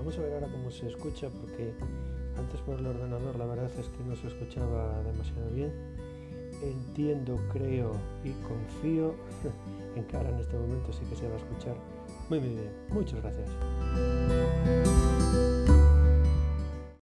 vamos a ver ahora cómo se escucha porque antes por el ordenador la verdad es que no se escuchaba demasiado bien. Entiendo, creo y confío en que ahora en este momento sí que se va a escuchar muy muy bien. Muchas gracias.